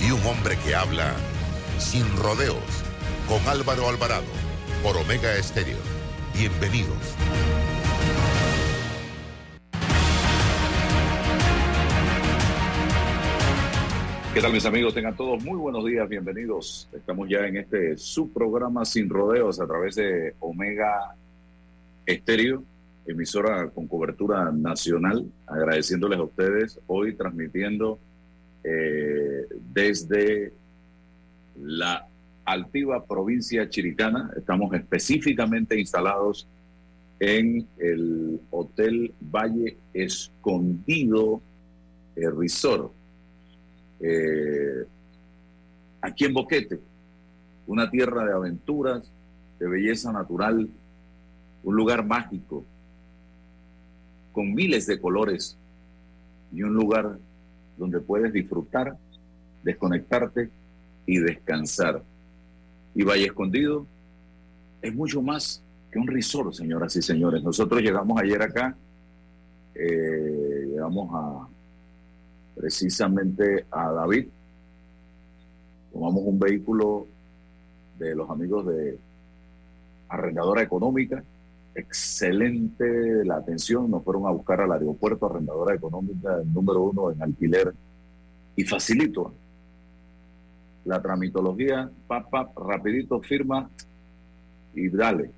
y un hombre que habla sin rodeos con Álvaro Alvarado por Omega Estéreo. Bienvenidos. ¿Qué tal mis amigos? Tengan todos muy buenos días, bienvenidos. Estamos ya en este subprograma Sin Rodeos a través de Omega Estéreo, emisora con cobertura nacional, agradeciéndoles a ustedes hoy transmitiendo eh, desde la altiva provincia chiricana. Estamos específicamente instalados en el Hotel Valle Escondido eh, Resort eh, aquí en Boquete, una tierra de aventuras, de belleza natural, un lugar mágico, con miles de colores y un lugar donde puedes disfrutar, desconectarte y descansar. Y Valle Escondido es mucho más que un resort, señoras y señores. Nosotros llegamos ayer acá, eh, llegamos a precisamente a David. Tomamos un vehículo de los amigos de Arrendadora Económica. Excelente la atención. Nos fueron a buscar al aeropuerto Arrendadora Económica, número uno en alquiler. Y facilito la tramitología, pap, rapidito, firma y dale.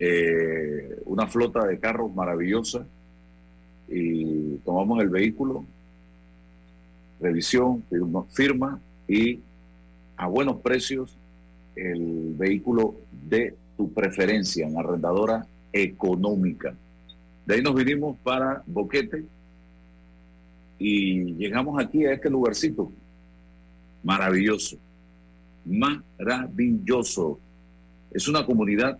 Eh, una flota de carros maravillosa y tomamos el vehículo, revisión, firma y a buenos precios el vehículo de tu preferencia en arrendadora económica. De ahí nos vinimos para Boquete y llegamos aquí a este lugarcito. Maravilloso. Maravilloso. Es una comunidad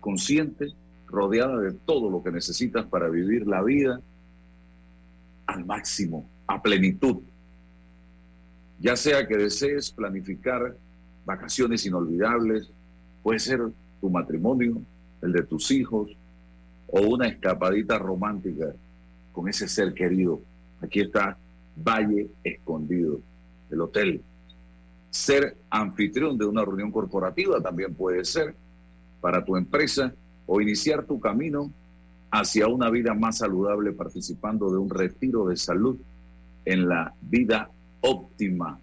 consciente, rodeada de todo lo que necesitas para vivir la vida al máximo a plenitud. Ya sea que desees planificar vacaciones inolvidables, puede ser tu matrimonio, el de tus hijos, o una escapadita romántica con ese ser querido. Aquí está Valle Escondido, el hotel. Ser anfitrión de una reunión corporativa también puede ser para tu empresa o iniciar tu camino hacia una vida más saludable participando de un retiro de salud en la vida óptima,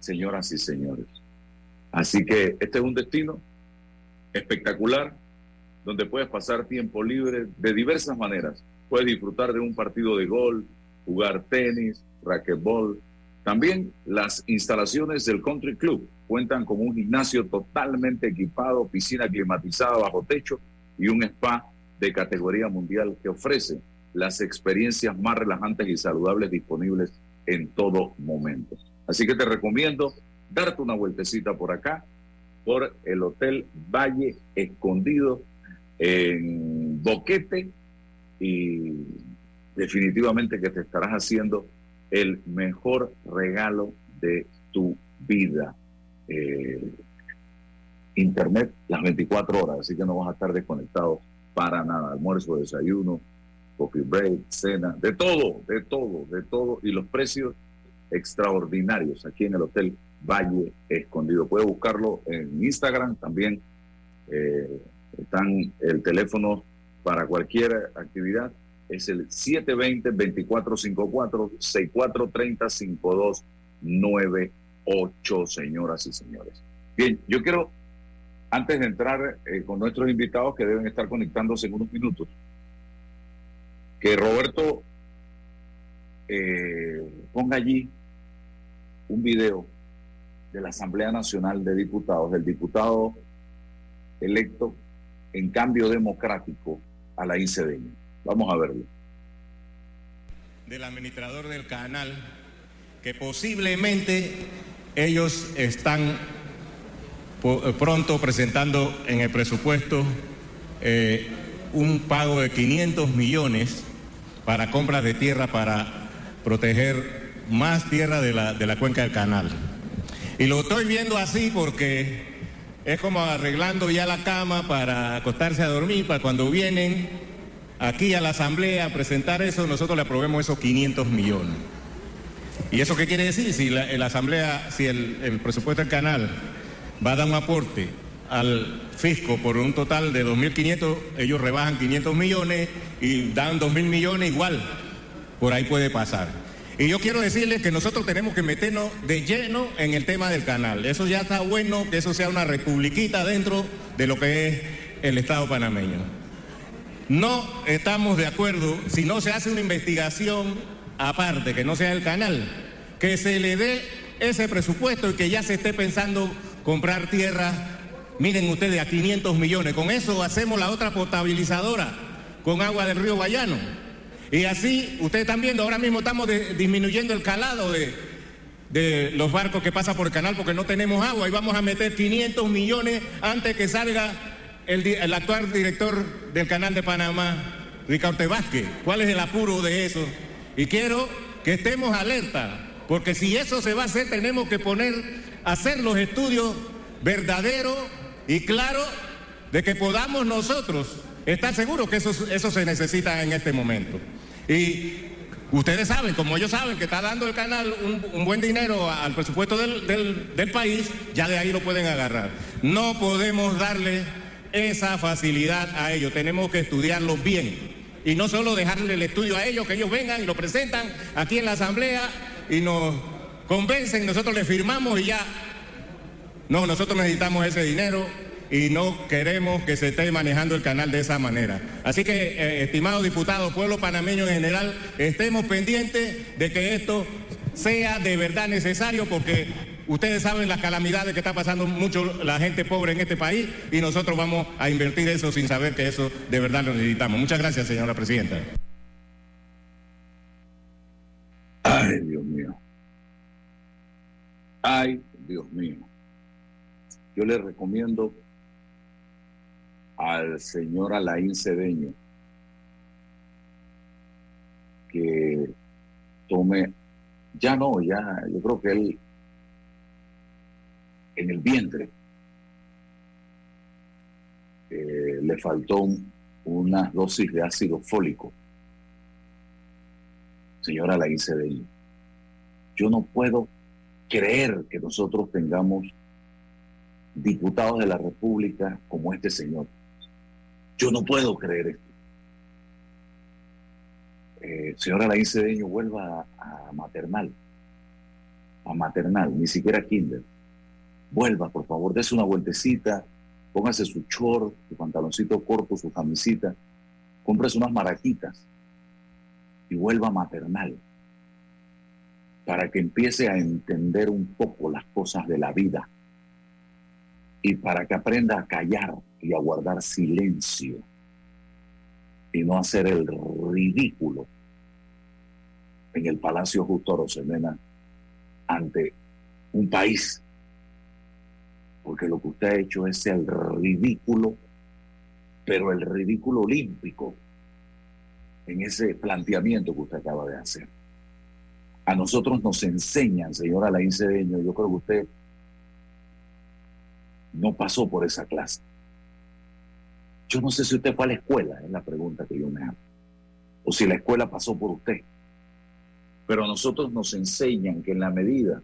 señoras y señores. Así que este es un destino espectacular donde puedes pasar tiempo libre de diversas maneras. Puedes disfrutar de un partido de golf, jugar tenis, racquetball. También las instalaciones del Country Club cuentan con un gimnasio totalmente equipado, piscina climatizada bajo techo y un spa de categoría mundial que ofrece las experiencias más relajantes y saludables disponibles en todo momento. Así que te recomiendo darte una vueltecita por acá, por el Hotel Valle Escondido en Boquete y definitivamente que te estarás haciendo el mejor regalo de tu vida. Eh, internet las 24 horas, así que no vas a estar desconectado para nada. Almuerzo, desayuno, coffee break, cena, de todo, de todo, de todo. Y los precios extraordinarios aquí en el Hotel Valle Escondido. Puede buscarlo en Instagram también. Eh, están el teléfono para cualquier actividad. Es el 720-2454-6430-5298, señoras y señores. Bien, yo quiero, antes de entrar eh, con nuestros invitados que deben estar conectándose en unos minutos, que Roberto eh, ponga allí un video de la Asamblea Nacional de Diputados, del diputado electo en cambio democrático a la ICDN. Vamos a verlo. Del administrador del canal que posiblemente ellos están eh, pronto presentando en el presupuesto eh, un pago de 500 millones para compras de tierra para proteger más tierra de la, de la cuenca del canal. Y lo estoy viendo así porque es como arreglando ya la cama para acostarse a dormir, para cuando vienen aquí a la asamblea a presentar eso, nosotros le aprobemos esos 500 millones. ¿Y eso qué quiere decir? Si la, asamblea, si el, el, presupuesto del canal va a dar un aporte al fisco por un total de 2.500, ellos rebajan 500 millones y dan 2.000 millones igual. Por ahí puede pasar. Y yo quiero decirles que nosotros tenemos que meternos de lleno en el tema del canal. Eso ya está bueno, que eso sea una republiquita dentro de lo que es el Estado panameño. No estamos de acuerdo si no se hace una investigación aparte, que no sea el canal, que se le dé ese presupuesto y que ya se esté pensando comprar tierra. Miren ustedes, a 500 millones. Con eso hacemos la otra potabilizadora con agua del río Bayano y así, ustedes están viendo, ahora mismo estamos disminuyendo el calado de, los barcos que pasan por el canal porque no tenemos agua y vamos a meter 500 millones antes que salga el, actual director del canal de Panamá, Ricardo Vázquez. ¿Cuál es el apuro de eso? Y quiero que estemos alerta, porque si eso se va a hacer, tenemos que poner, hacer los estudios verdaderos y claros de que podamos nosotros estar seguros que eso, eso se necesita en este momento. Y ustedes saben, como ellos saben, que está dando el canal un, buen dinero al presupuesto del, país, ya de ahí lo pueden agarrar. No podemos darle esa facilidad a ellos, tenemos que estudiarlo bien. Y no solo dejarle el estudio a ellos, que ellos vengan y lo presentan aquí en la asamblea y nos convencen, nosotros le firmamos y ya. No, nosotros necesitamos ese dinero y no queremos que se esté manejando el canal de esa manera. Así que, eh, estimados diputados, pueblo panameño en general, estemos pendientes de que esto sea de verdad necesario porque ustedes saben las calamidades que está pasando mucho la gente pobre en este país y nosotros vamos a invertir eso sin saber que eso de verdad lo necesitamos. Muchas gracias, señora presidenta. Ay, Dios mío. Ay, Dios mío. Yo les recomiendo al señor Alain Cedeño que tome, ya no, ya, yo creo que él en el vientre eh, le faltó una dosis de ácido fólico. Señora Alain Cedeño, yo no puedo creer que nosotros tengamos diputados de la República como este señor. Yo no puedo creer esto. Eh, señora Laín Cedeño, vuelva a, maternal. A maternal, ni siquiera kinder. Vuelva, por favor, dése una vueltecita, póngase su short, su pantaloncito corto, su camisita, cómprese unas maraquitas y vuelva a maternal para que empiece a entender un poco las cosas de la vida y para que aprenda a callar y a guardar silencio y no hacer el ridículo en el Palacio Justo Rosemena ante un país. Porque lo que usted ha hecho es el ridículo, pero el ridículo olímpico en ese planteamiento que usted acaba de hacer. A nosotros nos enseñan, señora Alain Cedeño, yo creo que usted no pasó por esa clase. Yo no sé si usted fue a la escuela, es la pregunta que yo me hago. O si la escuela pasó por usted. Pero a nosotros nos enseñan que en la medida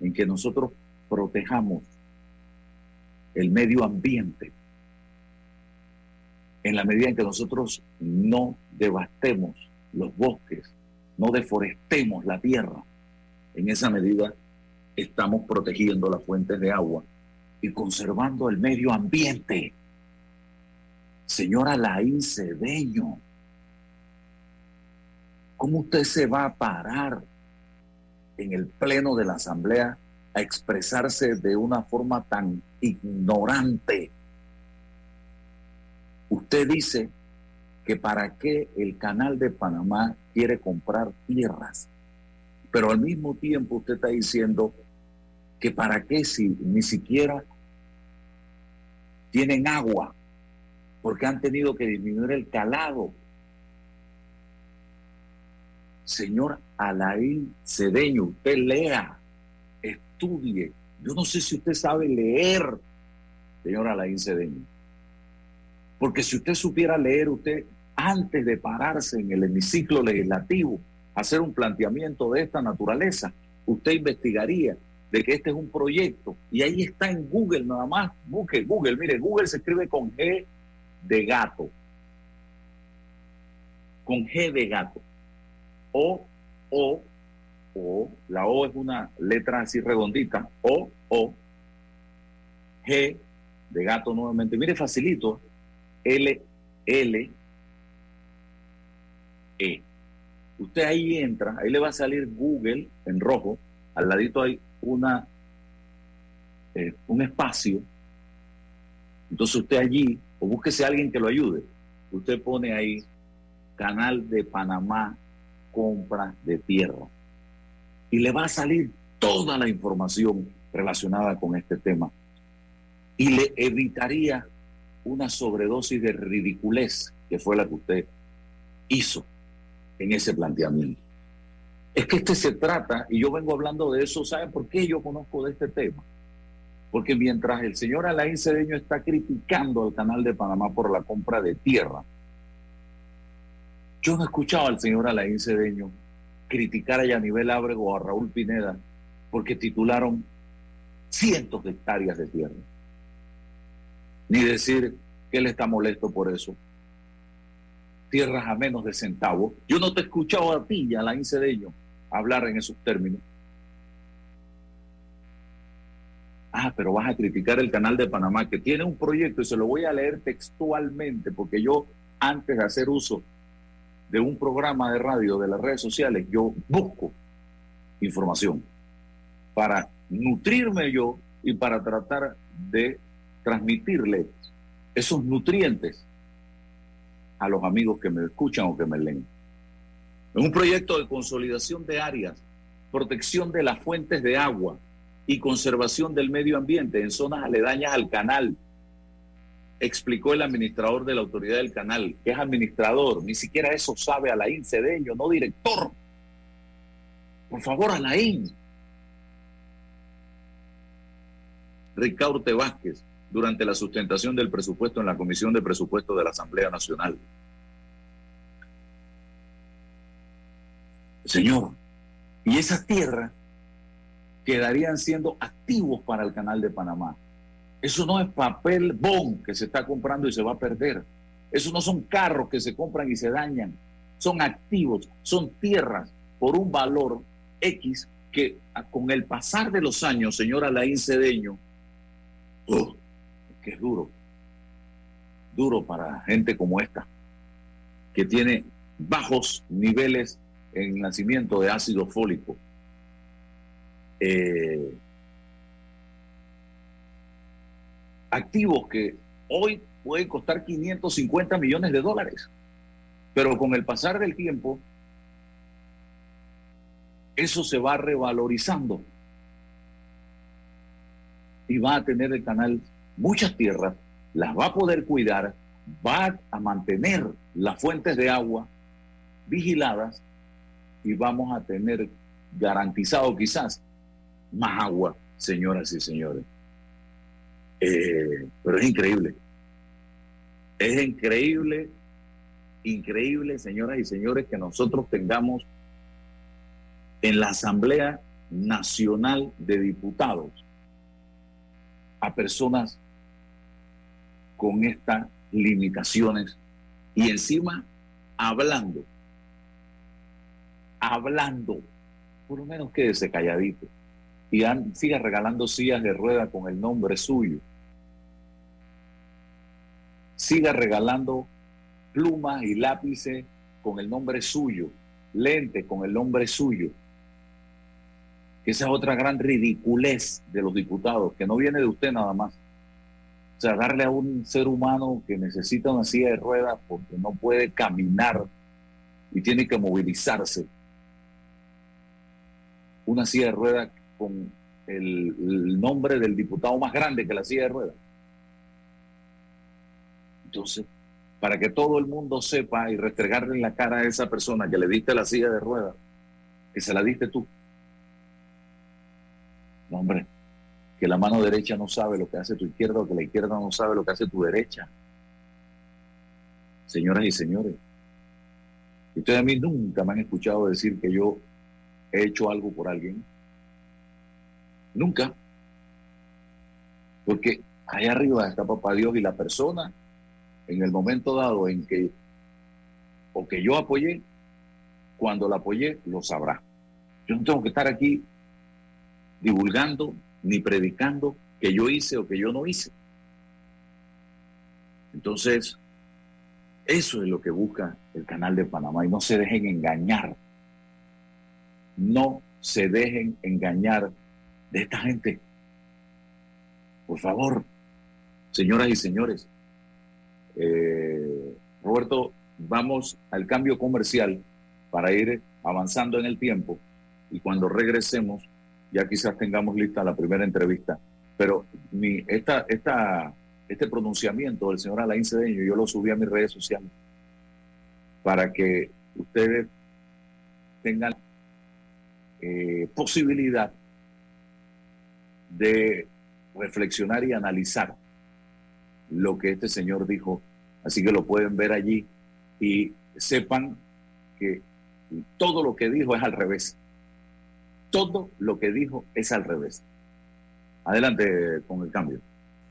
en que nosotros protejamos el medio ambiente, en la medida en que nosotros no devastemos los bosques, no deforestemos la tierra, en esa medida estamos protegiendo las fuentes de agua y conservando el medio ambiente. Señora Laín Cedeño, ¿cómo usted se va a parar en el pleno de la Asamblea a expresarse de una forma tan ignorante? Usted dice que para qué el canal de Panamá quiere comprar tierras Pero al mismo tiempo usted está diciendo que para qué si ni siquiera tienen agua, porque han tenido que disminuir el calado. Señor Alain Cedeño, usted lea, estudie. Yo no sé si usted sabe leer, señor Alain Cedeño. Porque si usted supiera leer, usted antes de pararse en el hemiciclo legislativo, hacer un planteamiento de esta naturaleza, usted investigaría de que este es un proyecto. Y ahí está en Google nada más, busque Google, mire, Google se escribe con G de gato, con G de gato, o, o, o, la O es una letra así redondita, o, o, G de gato nuevamente, mire facilito, L, L, E. Usted ahí entra, ahí le va a salir Google en rojo, al ladito hay una, eh, un espacio. Entonces usted allí, o búsquese a alguien que lo ayude, usted pone ahí Canal de Panamá, compra de tierra. Y le va a salir toda la información relacionada con este tema. Y le evitaría una sobredosis de ridiculez que fue la que usted hizo en ese planteamiento. Es que este se trata, y yo vengo hablando de eso, ¿saben por qué yo conozco de este tema? Porque mientras el señor Alain Cedeño está criticando al canal de Panamá por la compra de tierra, yo no he escuchado al señor Alain Cedeño criticar a Yanivel Ábrego o a Raúl Pineda porque titularon cientos de hectáreas de tierra. Ni decir que él está molesto por eso tierras a menos de centavos. Yo no te he escuchado a ti, a la Cedeño, hablar en esos términos. Ah, pero vas a criticar el canal de Panamá, que tiene un proyecto, y se lo voy a leer textualmente, porque yo, antes de hacer uso de un programa de radio de las redes sociales, yo busco información para nutrirme yo y para tratar de transmitirle esos nutrientes a los amigos que me escuchan o que me leen. En un proyecto de consolidación de áreas, protección de las fuentes de agua y conservación del medio ambiente en zonas aledañas al canal, explicó el administrador de la autoridad del canal, que es administrador, ni siquiera eso sabe Alain Cedeño, no director. Por favor, Alain. Ricaurte Vázquez, durante la sustentación del presupuesto en la Comisión de Presupuesto de la Asamblea Nacional. Señor, y esas tierras quedarían siendo activos para el canal de Panamá. Eso no es papel bon que se está comprando y se va a perder. Eso no son carros que se compran y se dañan. Son activos, son tierras por un valor X que con el pasar de los años, señora Alain Cedeño, ¡oh! que es duro, duro para gente como esta, que tiene bajos niveles en nacimiento de ácido fólico. Eh, activos que hoy pueden costar 550 millones de dólares, pero con el pasar del tiempo, eso se va revalorizando y va a tener el canal muchas tierras, las va a poder cuidar, va a mantener las fuentes de agua vigiladas y vamos a tener garantizado quizás más agua, señoras y señores. Eh, pero es increíble. Es increíble, increíble, señoras y señores, que nosotros tengamos en la Asamblea Nacional de Diputados a personas con estas limitaciones y encima hablando, hablando, por lo menos quédese calladito y siga regalando sillas de rueda con el nombre suyo. Siga regalando plumas y lápices con el nombre suyo, lentes con el nombre suyo. Esa es otra gran ridiculez de los diputados, que no viene de usted nada más. O sea, darle a un ser humano que necesita una silla de ruedas porque no puede caminar y tiene que movilizarse. Una silla de ruedas con el, nombre del diputado más grande que la silla de ruedas. Entonces, para que todo el mundo sepa y restregarle en la cara a esa persona que le diste la silla de ruedas, que se la diste tú. Hombre, que la mano derecha no sabe lo que hace tu izquierda o que la izquierda no sabe lo que hace tu derecha. Señoras y señores, ustedes a mí nunca me han escuchado decir que yo he hecho algo por alguien. Nunca. Porque ahí arriba está papá Dios y la persona en el momento dado en que o que yo apoyé, cuando la apoyé, lo sabrá. Yo no tengo que estar aquí divulgando ni predicando que yo hice o que yo no hice. Entonces, eso es lo que busca el canal de Panamá y no se dejen engañar. No se dejen engañar de esta gente. Por favor, señoras y señores, eh, Roberto, vamos al cambio comercial para ir avanzando en el tiempo y cuando regresemos ya quizás tengamos lista la primera entrevista. Pero mi, esta, esta, este pronunciamiento del señor Alain Cedeño yo lo subí a mis redes sociales para que ustedes tengan eh, posibilidad de reflexionar y analizar lo que este señor dijo. Así que lo pueden ver allí y sepan que todo lo que dijo es al revés. Todo lo que dijo es al revés. Adelante con el cambio.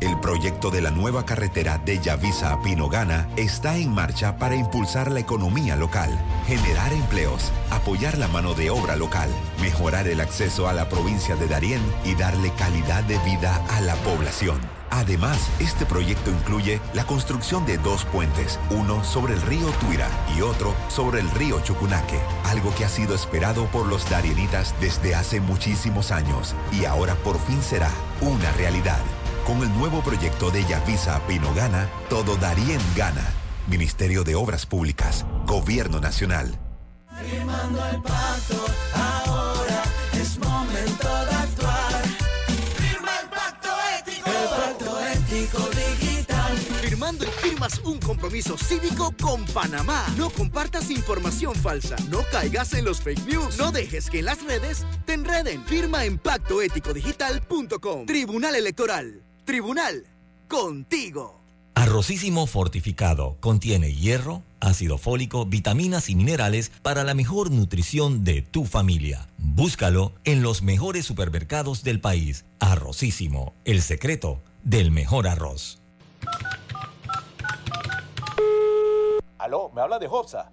El proyecto de la nueva carretera de Yavisa a Pinogana está en marcha para impulsar la economía local, generar empleos, apoyar la mano de obra local, mejorar el acceso a la provincia de Darién y darle calidad de vida a la población. Además, este proyecto incluye la construcción de dos puentes, uno sobre el río Tuira y otro sobre el río Chucunaque, algo que ha sido esperado por los darienitas desde hace muchísimos años y ahora por fin será una realidad. Con el nuevo proyecto de Yavisa Pinogana, todo Darien gana. Ministerio de Obras Públicas, Gobierno Nacional. Firmando el pacto, ahora es momento de actuar. Firma el pacto ético. El pacto ético digital. Firmando y firmas un compromiso cívico con Panamá. No compartas información falsa. No caigas en los fake news. No dejes que en las redes te enreden. Firma en pactoeticodigital.com. Tribunal Electoral. Tribunal, contigo. Arrocísimo fortificado contiene hierro, ácido fólico, vitaminas y minerales para la mejor nutrición de tu familia. Búscalo en los mejores supermercados del país. Arrocísimo, el secreto del mejor arroz. Aló, ¿me habla de Hopsa?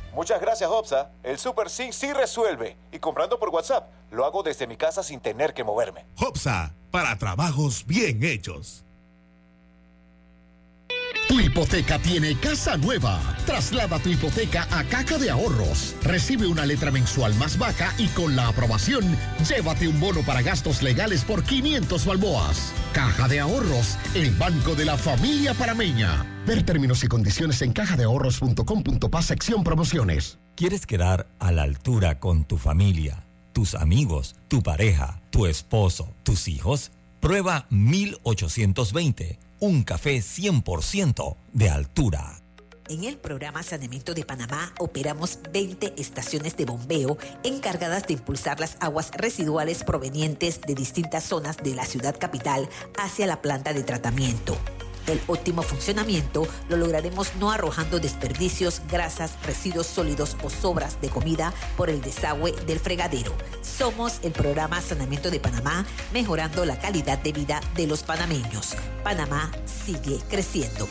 Muchas gracias, Hopsa. El Super sí sí resuelve. Y comprando por WhatsApp, lo hago desde mi casa sin tener que moverme. Hopsa, para trabajos bien hechos. Tu hipoteca tiene casa nueva. Traslada tu hipoteca a Caja de Ahorros. Recibe una letra mensual más baja y con la aprobación, llévate un bono para gastos legales por 500 balboas. Caja de Ahorros, el banco de la familia parameña. Ver términos y condiciones en cajadeahorros.com.pa sección promociones. ¿Quieres quedar a la altura con tu familia, tus amigos, tu pareja, tu esposo, tus hijos? Prueba 1820 un café 100% de altura. En el programa Saneamiento de Panamá operamos 20 estaciones de bombeo encargadas de impulsar las aguas residuales provenientes de distintas zonas de la ciudad capital hacia la planta de tratamiento El óptimo funcionamiento lo lograremos no arrojando desperdicios, grasas, residuos sólidos o sobras de comida por el desagüe del fregadero. Somos el programa Sanamiento de Panamá, mejorando la calidad de vida de los panameños. Panamá sigue creciendo.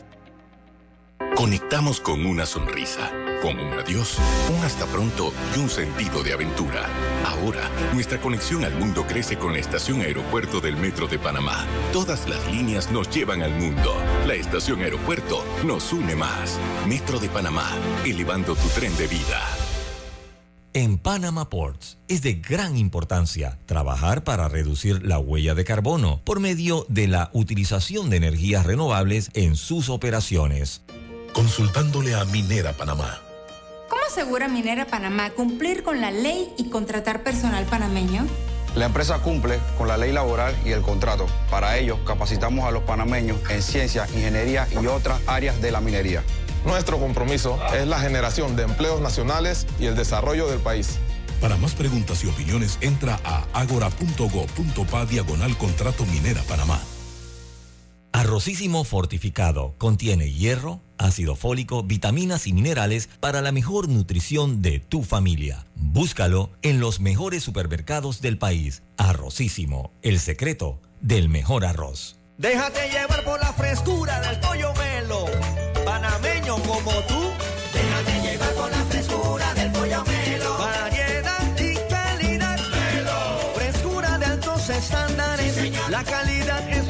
Conectamos con una sonrisa, con un adiós, un hasta pronto y un sentido de aventura. Ahora, nuestra conexión al mundo crece con la estación aeropuerto del Metro de Panamá. Todas las líneas nos llevan al mundo. La estación aeropuerto nos une más. Metro de Panamá, elevando tu tren de vida. En Panama Ports es de gran importancia trabajar para reducir la huella de carbono por medio de la utilización de energías renovables en sus operaciones. Consultándole a Minera Panamá. ¿Cómo asegura Minera Panamá cumplir con la ley y contratar personal panameño? La empresa cumple con la ley laboral y el contrato. Para ello, capacitamos a los panameños en ciencia, ingeniería y otras áreas de la minería. Nuestro compromiso es la generación de empleos nacionales y el desarrollo del país. Para más preguntas y opiniones, entra a agora.go.pa diagonal contrato minera Panamá. Arrocísimo fortificado contiene hierro, ácido fólico, vitaminas y minerales para la mejor nutrición de tu familia. Búscalo en los mejores supermercados del país. Arrocísimo, el secreto del mejor arroz. Déjate llevar por la frescura del pollo melo, panameño como tú. Déjate llevar por la frescura del pollo melo. Variedad y calidad. Melo. Frescura de altos estándares. la calidad es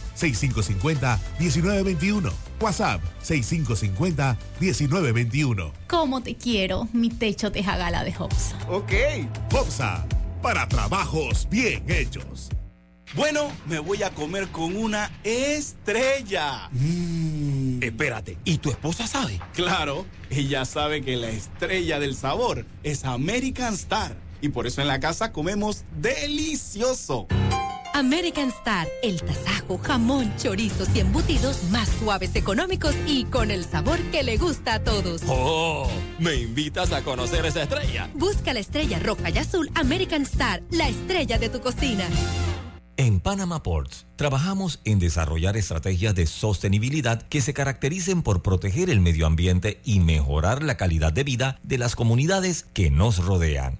6550-1921. WhatsApp 6550-1921. ¿Cómo te quiero, mi techo de jagala de Hopsa? Ok. Hopsa, para trabajos bien hechos. Bueno, me voy a comer con una estrella. Espérate, ¿y tu esposa sabe? Claro, ella sabe que la estrella del sabor es American Star. Y por eso en la casa comemos delicioso. American Star, el tasajo, jamón, chorizos y embutidos más suaves, económicos y con el sabor que le gusta a todos. ¡Oh! ¿Me invitas a conocer esa estrella? Busca la estrella roja y azul American Star, la estrella de tu cocina. En Panama Ports trabajamos en desarrollar estrategias de sostenibilidad que se caractericen por proteger el medio ambiente y mejorar la calidad de vida de las comunidades que nos rodean.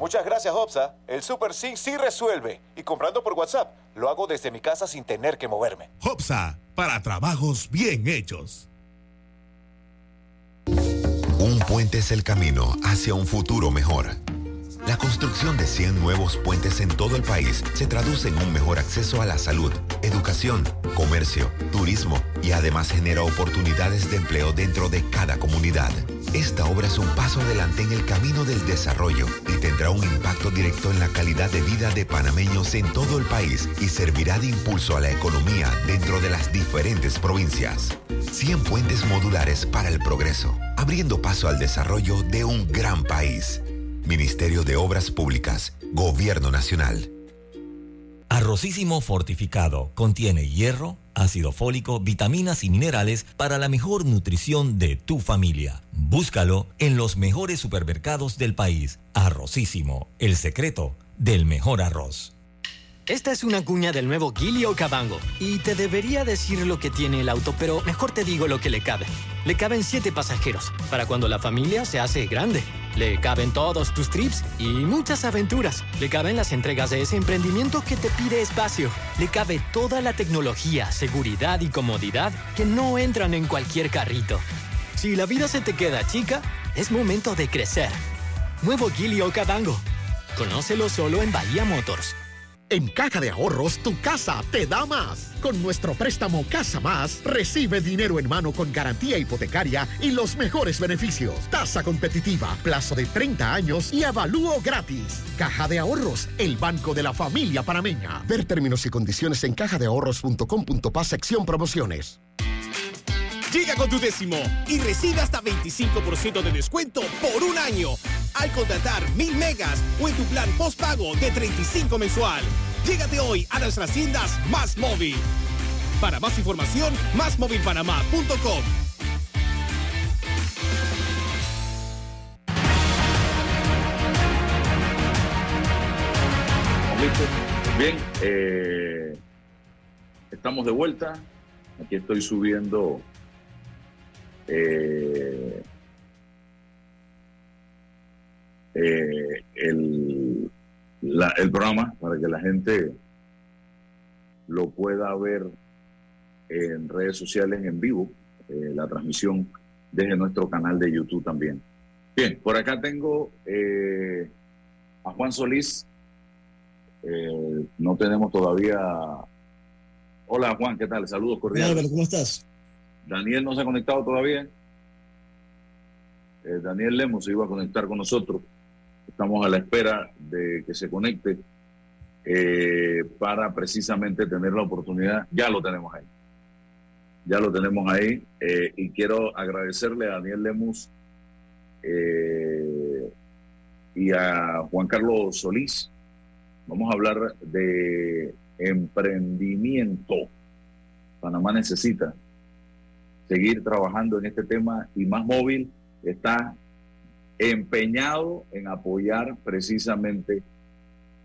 Muchas gracias, Hopsa. El Super Sync sí resuelve. Y comprando por WhatsApp, lo hago desde mi casa sin tener que moverme. Hopsa, para trabajos bien hechos. Un puente es el camino hacia un futuro mejor. La construcción de 100 nuevos puentes en todo el país se traduce en un mejor acceso a la salud, educación, comercio, turismo y además genera oportunidades de empleo dentro de cada comunidad. Esta obra es un paso adelante en el camino del desarrollo y tendrá un impacto directo en la calidad de vida de panameños en todo el país y servirá de impulso a la economía dentro de las diferentes provincias. 100 puentes modulares para el progreso, abriendo paso al desarrollo de un gran país. Ministerio de Obras Públicas, Gobierno Nacional. Arrocísimo fortificado contiene hierro, ácido fólico, vitaminas y minerales para la mejor nutrición de tu familia. Búscalo en los mejores supermercados del país. Arrocísimo, el secreto del mejor arroz. Esta es una cuña del nuevo Gilio Cabango. Y te debería decir lo que tiene el auto, pero mejor te digo lo que le cabe. Le caben siete pasajeros, para cuando la familia se hace grande. Le caben todos tus trips y muchas aventuras. Le caben las entregas de ese emprendimiento que te pide espacio. Le cabe toda la tecnología, seguridad y comodidad que no entran en cualquier carrito. Si la vida se te queda chica, es momento de crecer. Nuevo Gilio Cabango. Conócelo solo en Bahía Motors. En Caja de Ahorros, tu casa te da más. Con nuestro préstamo Casa Más, recibe dinero en mano con garantía hipotecaria y los mejores beneficios. Tasa competitiva, plazo de 30 años y avalúo gratis. Caja de Ahorros, el banco de la familia panameña. Ver términos y condiciones en cajadeahorros.com.pa sección promociones. Llega con tu décimo y recibe hasta 25% de descuento por un año al contratar mil megas o en tu plan postpago de 35 mensual. Llégate hoy a nuestras tiendas Más Móvil. Para más información, másmóvilpanamá.com. Bien, eh, estamos de vuelta. Aquí estoy subiendo eh, eh, el, la- el programa para que la gente lo pueda ver en redes sociales en vivo, eh, la transmisión desde nuestro canal de YouTube también. Bien, por acá tengo eh, a Juan Solís. Eh, no tenemos todavía. Hola Juan, ¿qué tal? Saludos cordiales. Álvaro, ¿cómo estás? Daniel no se ha conectado todavía. Daniel Lemos se iba a conectar con nosotros. Estamos a la espera de que se conecte eh, para precisamente tener la oportunidad. Ya lo tenemos ahí. Ya lo tenemos ahí. eh, y quiero agradecerle a Daniel Lemus eh, y a Juan Carlos Solís. Vamos a hablar de emprendimiento. Panamá necesita seguir trabajando en este tema y Más Móvil está empeñado en apoyar precisamente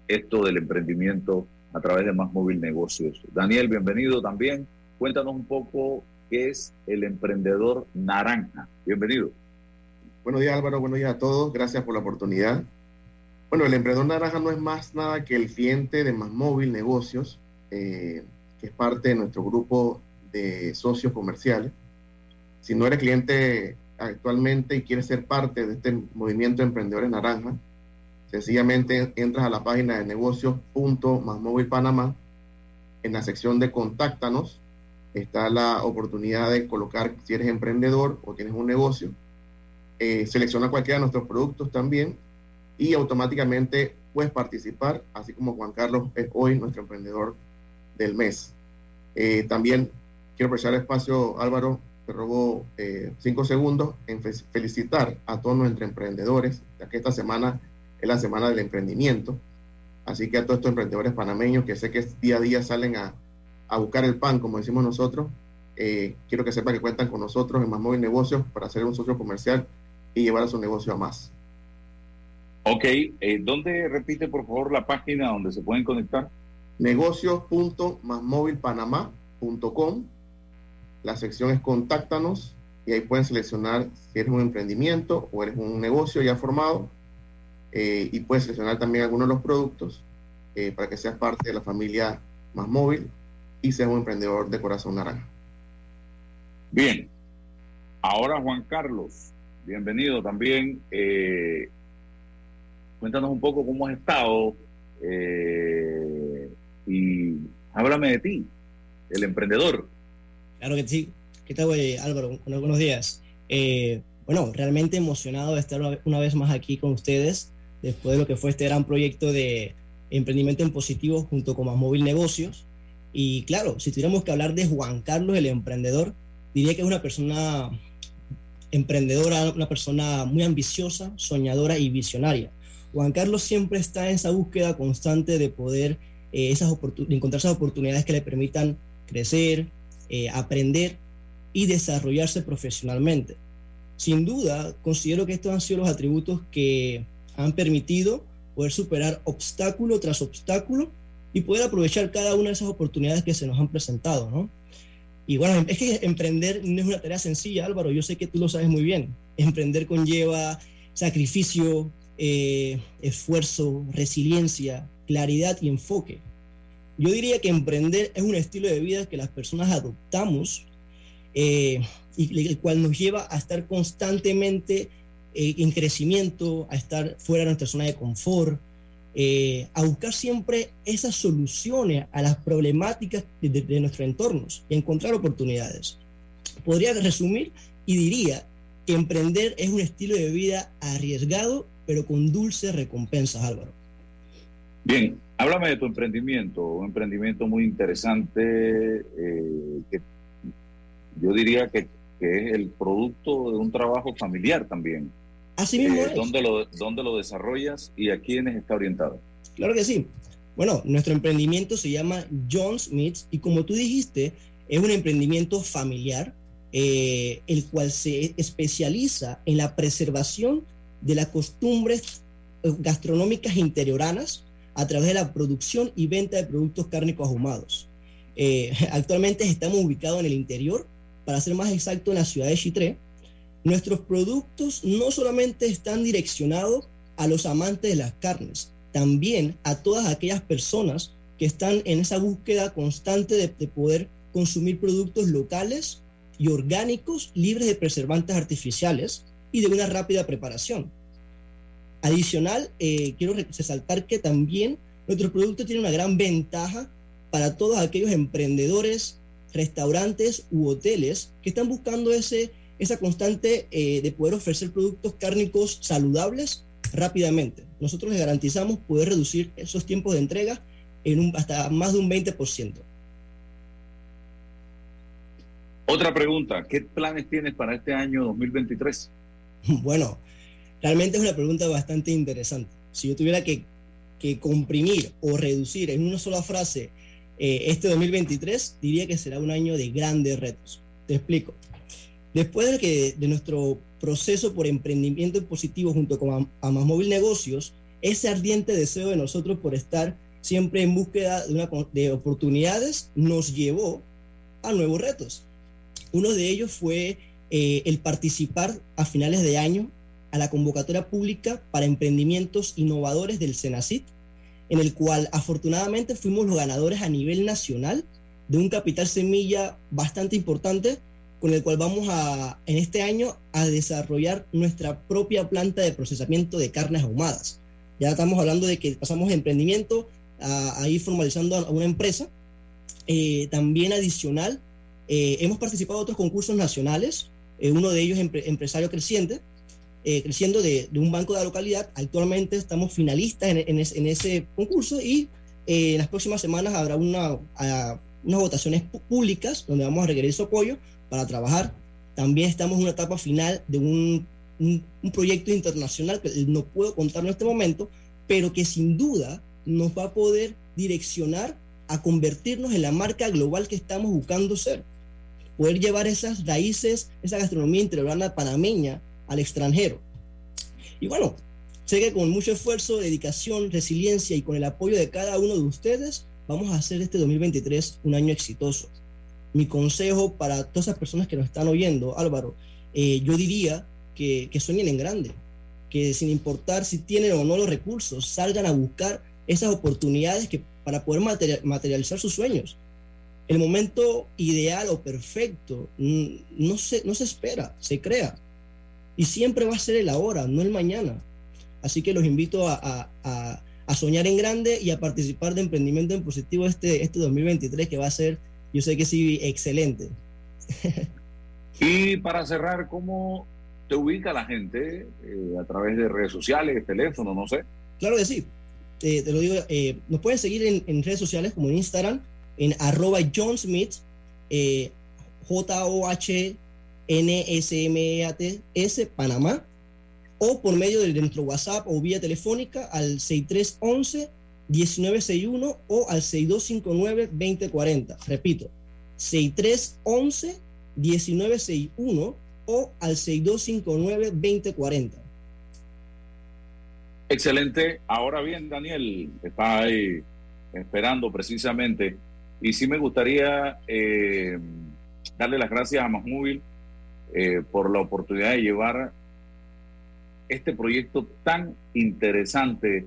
esto del emprendimiento a través de Más Móvil Negocios. Daniel, bienvenido también. Cuéntanos un poco qué es el emprendedor naranja. Bienvenido. Buenos días Álvaro, buenos días a todos, gracias por la oportunidad. Bueno, el emprendedor naranja no es más nada que el cliente de Más Móvil Negocios, eh, que es parte de nuestro grupo de socios comerciales. Si no eres cliente actualmente y quieres ser parte de este movimiento de emprendedores naranja, sencillamente entras a la página de negocios.masmovilpanamá. En la sección de contáctanos está la oportunidad de colocar si eres emprendedor o tienes un negocio. Eh, selecciona cualquiera de nuestros productos también y automáticamente puedes participar, así como Juan Carlos es hoy nuestro emprendedor del mes. Eh, también quiero aprovechar el espacio, Álvaro, te robo eh, cinco segundos en fe- felicitar a todos nuestros emprendedores, ya que esta semana es la semana del emprendimiento. Así que a todos estos emprendedores panameños que sé que día a día salen a, a buscar el pan, como decimos nosotros, eh, quiero que sepan que cuentan con nosotros en Más Móvil Negocios para hacer un socio comercial y llevar a su negocio a más. Ok, eh, ¿dónde repite por favor la página donde se pueden conectar? negocios.masmovilpanamá.com. La sección es Contáctanos y ahí pueden seleccionar si eres un emprendimiento o eres un negocio ya formado eh, y puedes seleccionar también algunos de los productos eh, para que seas parte de la familia Más Móvil y seas un emprendedor de corazón naranja. Bien, ahora Juan Carlos, bienvenido también. Eh, cuéntanos un poco cómo has estado y háblame de ti, el emprendedor. Claro que sí. ¿Qué tal, güey, Álvaro? Bueno, buenos días. Eh, bueno, realmente emocionado de estar una- vez más aquí con ustedes después de lo que fue este gran proyecto de emprendimiento en positivo junto con Más Móvil Negocios. Y claro, si tuviéramos que hablar de Juan Carlos, el emprendedor, diría que es una persona emprendedora, una persona muy ambiciosa, soñadora y visionaria. Juan Carlos siempre está en esa búsqueda constante de poder eh, esas encontrar esas oportunidades que le permitan crecer, eh, aprender y desarrollarse profesionalmente. Sin duda, considero que estos han sido los atributos que han permitido poder superar obstáculo tras obstáculo y poder aprovechar cada una de esas oportunidades que se nos han presentado, ¿no? Y bueno, es que emprender no es una tarea sencilla, Álvaro, yo sé que tú lo sabes muy bien. Emprender conlleva sacrificio, eh, esfuerzo, resiliencia, claridad y enfoque. Yo diría que emprender es un estilo de vida que las personas adoptamos eh, y el cual nos lleva a estar constantemente eh, en crecimiento, a estar fuera de nuestra zona de confort, eh, a buscar siempre esas soluciones a las problemáticas de, de nuestros entornos y encontrar oportunidades. Podría resumir y diría que emprender es un estilo de vida arriesgado, pero con dulces recompensas, Álvaro. Bien, háblame de tu emprendimiento, un emprendimiento muy interesante eh, que yo diría que, que, es el producto de un trabajo familiar también. Así mismo eh, ¿dónde, lo, ¿Dónde lo desarrollas y a quiénes está orientado? Claro que sí. Bueno, nuestro emprendimiento se llama John Smith y como tú dijiste, es un emprendimiento familiar, eh, el cual se especializa en la preservación de las costumbres gastronómicas interioranas a través de la producción y venta de productos cárnicos ahumados. Eh, actualmente estamos ubicados en el interior, para ser más exacto en la ciudad de Chitré. Nuestros productos no solamente están direccionados a los amantes de las carnes, también a todas aquellas personas que están en esa búsqueda constante de, de poder consumir productos locales y orgánicos libres de preservantes artificiales y de una rápida preparación. Adicional, eh, quiero resaltar que también nuestro producto tiene una gran ventaja para todos aquellos emprendedores, restaurantes u hoteles que están buscando ese, esa constante eh, de poder ofrecer productos cárnicos saludables rápidamente. Nosotros les garantizamos poder reducir esos tiempos de entrega en un, hasta más de un 20%. Otra pregunta, ¿qué planes tienes para este año 2023? Bueno, realmente es una pregunta bastante interesante. Si yo tuviera que, que comprimir o reducir en una sola frase eh, este 2023, diría que será un año de grandes retos. Te explico. Después de, que, de nuestro proceso por emprendimiento positivo junto con Móvil Negocios, ese ardiente deseo de nosotros por estar siempre en búsqueda de, una, de oportunidades nos llevó a nuevos retos. Uno de ellos fue eh, el participar a finales de año a la convocatoria pública para emprendimientos innovadores del Senacit, en el cual afortunadamente fuimos los ganadores a nivel nacional de un capital semilla bastante importante con el cual vamos a, en este año, a desarrollar nuestra propia planta de procesamiento de carnes ahumadas. Ya estamos hablando de que pasamos de emprendimiento a, a ir formalizando a una empresa. Eh, también adicional, eh, hemos participado en otros concursos nacionales, eh, uno de ellos empre, Empresario Creciente, eh, creciendo de, de, un banco de la localidad. Actualmente estamos finalistas en, en, en ese concurso y eh, en las próximas semanas habrá una, a, unas votaciones públicas donde vamos a requerir su apoyo para trabajar. También estamos en una etapa final de un, un, un proyecto internacional que no puedo contar en este momento, pero que sin duda nos va a poder direccionar a convertirnos en la marca global que estamos buscando ser. Poder llevar esas raíces, esa gastronomía interiorana panameña al extranjero. Y bueno, sé que con mucho esfuerzo, dedicación, resiliencia y con el apoyo de cada uno de ustedes, vamos a hacer este 2023 un año exitoso. Mi consejo para todas esas personas que nos están oyendo, Álvaro, eh, yo diría que, que sueñen en grande, que sin importar si tienen o no los recursos, salgan a buscar esas oportunidades que, para poder material, materializar sus sueños. El momento ideal o perfecto no se, no se espera, se crea. Y siempre va a ser el ahora, no el mañana. Así que los invito a, a, a soñar en grande y a participar de Emprendimiento en Positivo este, este 2023, que va a ser, yo sé que sí, excelente. y para cerrar, ¿cómo te ubica la gente eh, a través de redes sociales, teléfono, no sé? Claro que sí. Te, te lo digo, eh, nos pueden seguir en, en, redes sociales como en Instagram, en arroba John Smith, eh, J-O-H-N-S-M-E-A-T-S, Panamá, o por medio de nuestro WhatsApp o vía telefónica al 6311 1961 o al 6259 2040. Repito, 6311 1961 o al 6259 2040. Excelente. Ahora bien, Daniel, está ahí esperando precisamente. Y sí me gustaría eh, darle las gracias a Masmóvil eh, por la oportunidad de llevar este proyecto tan interesante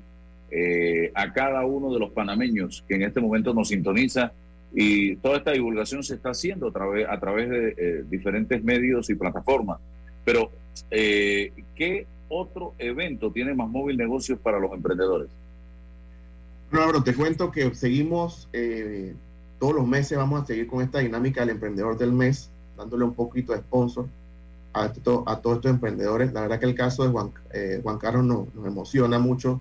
eh, a cada uno de los panameños que en este momento nos sintoniza y toda esta divulgación se está haciendo a través, a través de eh, diferentes medios y plataformas. Pero, eh, ¿qué otro evento tiene más móvil negocios para los emprendedores? Bueno, te cuento que seguimos, todos los meses vamos a seguir con esta dinámica del emprendedor del mes, dándole un poquito de sponsor a, a todos estos emprendedores. La verdad que el caso de Juan, Juan Carlos nos, nos emociona mucho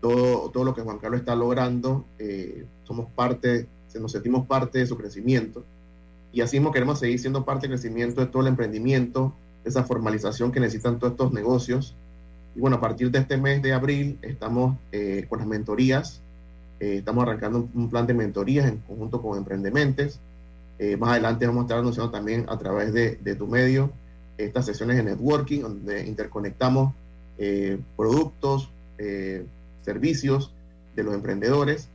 todo, todo lo que Juan Carlos está logrando, eh, somos parte, nos sentimos parte de su crecimiento y así mismo queremos seguir siendo parte del crecimiento de todo el emprendimiento, esa formalización que necesitan todos estos negocios. Y bueno, a partir de este mes de abril estamos eh, con las mentorías, eh, estamos arrancando un, plan de mentorías en conjunto con Emprendementes. Más adelante vamos a estar anunciando también a través de, de tu medio estas sesiones de networking donde interconectamos productos, servicios de los emprendedores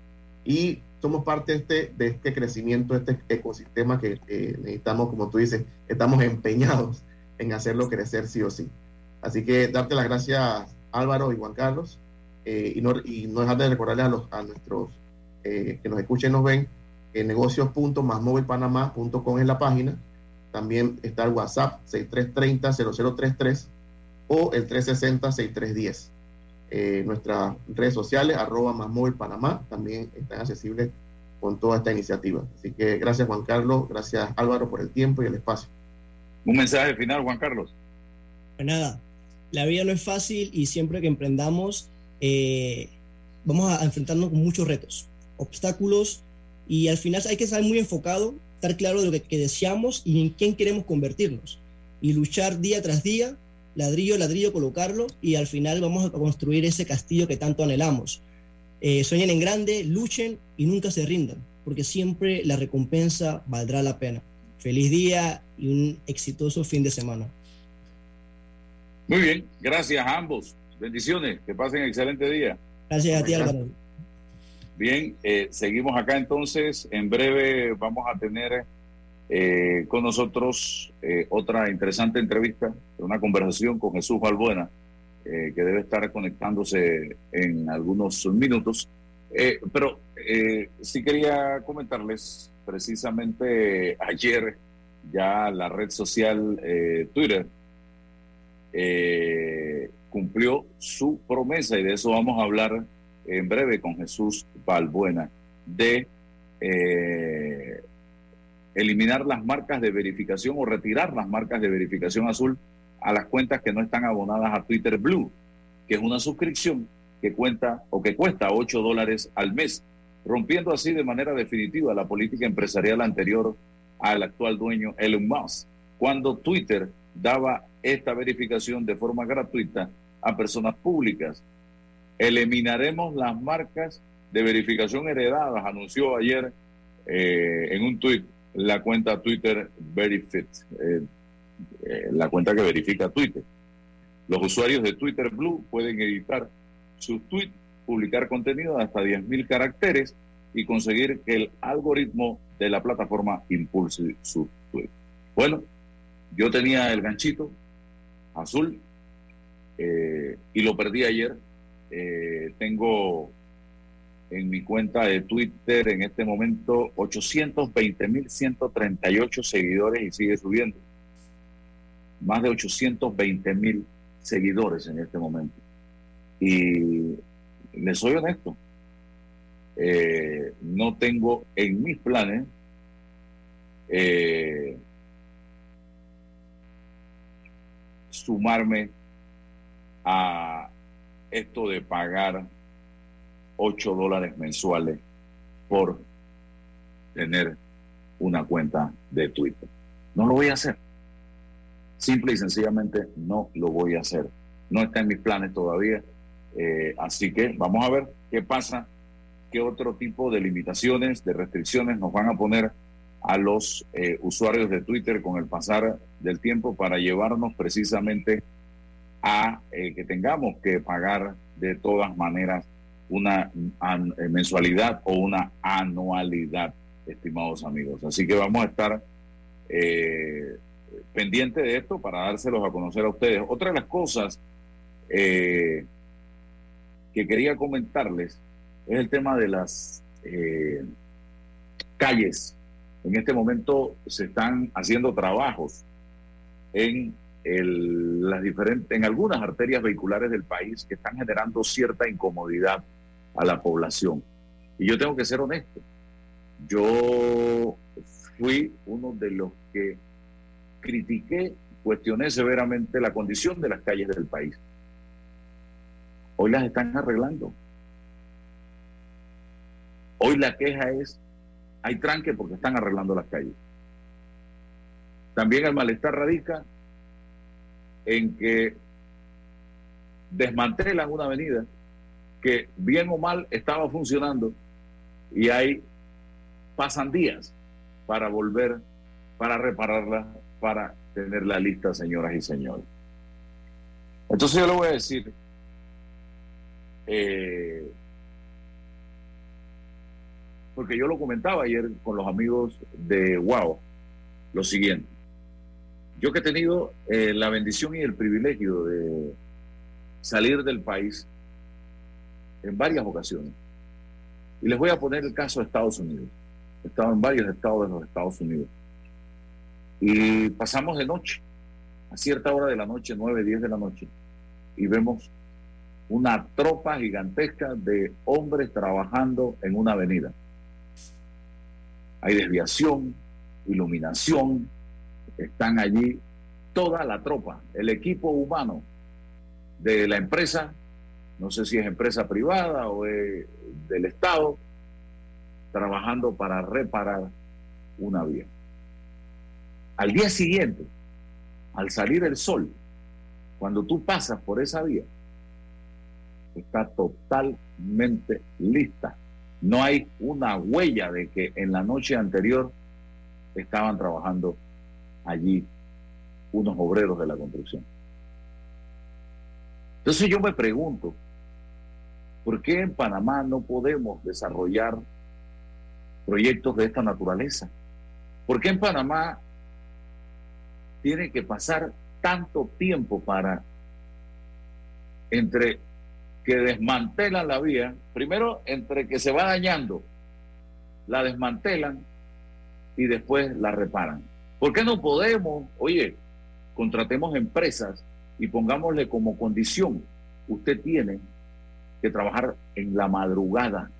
y somos parte de este, de este crecimiento, de este ecosistema que necesitamos, como tú dices, estamos empeñados en hacerlo crecer sí o sí. Así que darte las gracias Álvaro y Juan Carlos eh, y, no, y no dejar de recordarles a, los, a nuestros eh, que nos escuchen y nos ven en negocios.masmovilpanamá.com en la página. También está el WhatsApp 6330-0033 o el 360-6310. Eh, nuestras redes sociales, arroba más móvil Panamá, también están accesibles con toda esta iniciativa. Así que gracias Juan Carlos, gracias Álvaro por el tiempo y el espacio. Un mensaje final, Juan Carlos. Pues nada, la vida no es fácil y siempre que emprendamos eh, vamos a enfrentarnos con muchos retos, obstáculos y al final hay que estar muy enfocado, estar claro de lo que, que deseamos y en quién queremos convertirnos y luchar día tras día ladrillo a ladrillo colocarlo y al final vamos a construir ese castillo que tanto anhelamos. Eh, sueñen en grande, luchen y nunca se rindan, porque siempre la recompensa valdrá la pena. Feliz día y un exitoso fin de semana. Muy bien, gracias a ambos. Bendiciones, que pasen excelente día. Gracias a ti, Álvaro. Bien, eh, seguimos acá entonces. En breve vamos a tener eh, con nosotros eh, otra interesante entrevista, una conversación con Jesús Balbuena, eh, que debe estar conectándose en algunos minutos. pero sí quería comentarles, precisamente ayer ya la red social Twitter cumplió su promesa y de eso vamos a hablar en breve con Jesús Balbuena de eliminar las marcas de verificación o retirar las marcas de verificación azul a las cuentas que no están abonadas a Twitter Blue, que es una suscripción que cuenta o que cuesta 8 dólares al mes, rompiendo así de manera definitiva la política empresarial anterior al actual dueño Elon Musk, cuando Twitter daba esta verificación de forma gratuita a personas públicas. Eliminaremos las marcas de verificación heredadas, anunció ayer eh, en un tuit la cuenta Twitter Verifit, eh, eh, la cuenta que verifica Twitter. Los usuarios de Twitter Blue pueden editar sus tweets, publicar contenido de hasta 10.000 caracteres y conseguir que el algoritmo de la plataforma impulse su tweet. Bueno, yo tenía el ganchito azul y lo perdí ayer. Tengo en mi cuenta de Twitter en este momento 820.138 seguidores y sigue subiendo. Más de 820.000 seguidores en este momento. Y les soy honesto, eh, no tengo en mis planes eh, sumarme a esto de pagar 8 dólares mensuales por tener una cuenta de Twitter. No lo voy a hacer. Simple y sencillamente no lo voy a hacer. no está en mis planes todavía. Eh, así que vamos a ver qué pasa, qué otro tipo de limitaciones, de restricciones nos van a poner a los eh, usuarios de Twitter con el pasar del tiempo para llevarnos precisamente a eh, que tengamos que pagar de todas maneras una mensualidad o una anualidad, estimados amigos. Así que vamos a estar eh, pendiente de esto para dárselos a conocer a ustedes. Otra de las cosas eh, que quería comentarles es el tema de las eh, calles. En este momento se están haciendo trabajos en las diferentes, en algunas arterias vehiculares del país que están generando cierta incomodidad a la población. Y yo tengo que ser honesto. Yo fui uno de los que critiqué, cuestioné severamente la condición de las calles del país. Hoy las están arreglando. Hoy la queja es, hay tranque porque están arreglando las calles. También el malestar radica en que desmantelan una avenida que bien o mal estaba funcionando y ahí pasan días para volver, para repararla, para tener la lista, señoras y señores. Entonces yo le voy a decir, eh, porque yo lo comentaba ayer con los amigos de Wow, lo siguiente. Yo que he tenido eh, la bendición y el privilegio de salir del país en varias ocasiones. Y les voy a poner el caso de Estados Unidos. He estado en varios estados de los Estados Unidos. Y pasamos de noche, a cierta hora de la noche, 9, 10 de la noche, y vemos una tropa gigantesca de hombres trabajando en una avenida. Hay desviación, iluminación, están allí toda la tropa, el equipo humano de la empresa, no sé si es empresa privada o del Estado, trabajando para reparar una vía. Al día siguiente, al salir el sol, cuando tú pasas por esa vía, está totalmente lista. No hay una huella de que en la noche anterior estaban trabajando allí unos obreros de la construcción. Entonces yo me pregunto, ¿por qué en Panamá no podemos desarrollar proyectos de esta naturaleza? ¿Por qué en Panamá tiene que pasar tanto tiempo para entre que desmantelan la vía, primero entre que se va dañando, la desmantelan y después la reparan. ¿Por qué no podemos, oye, contratemos empresas y pongámosle como condición, usted tiene que trabajar en la madrugada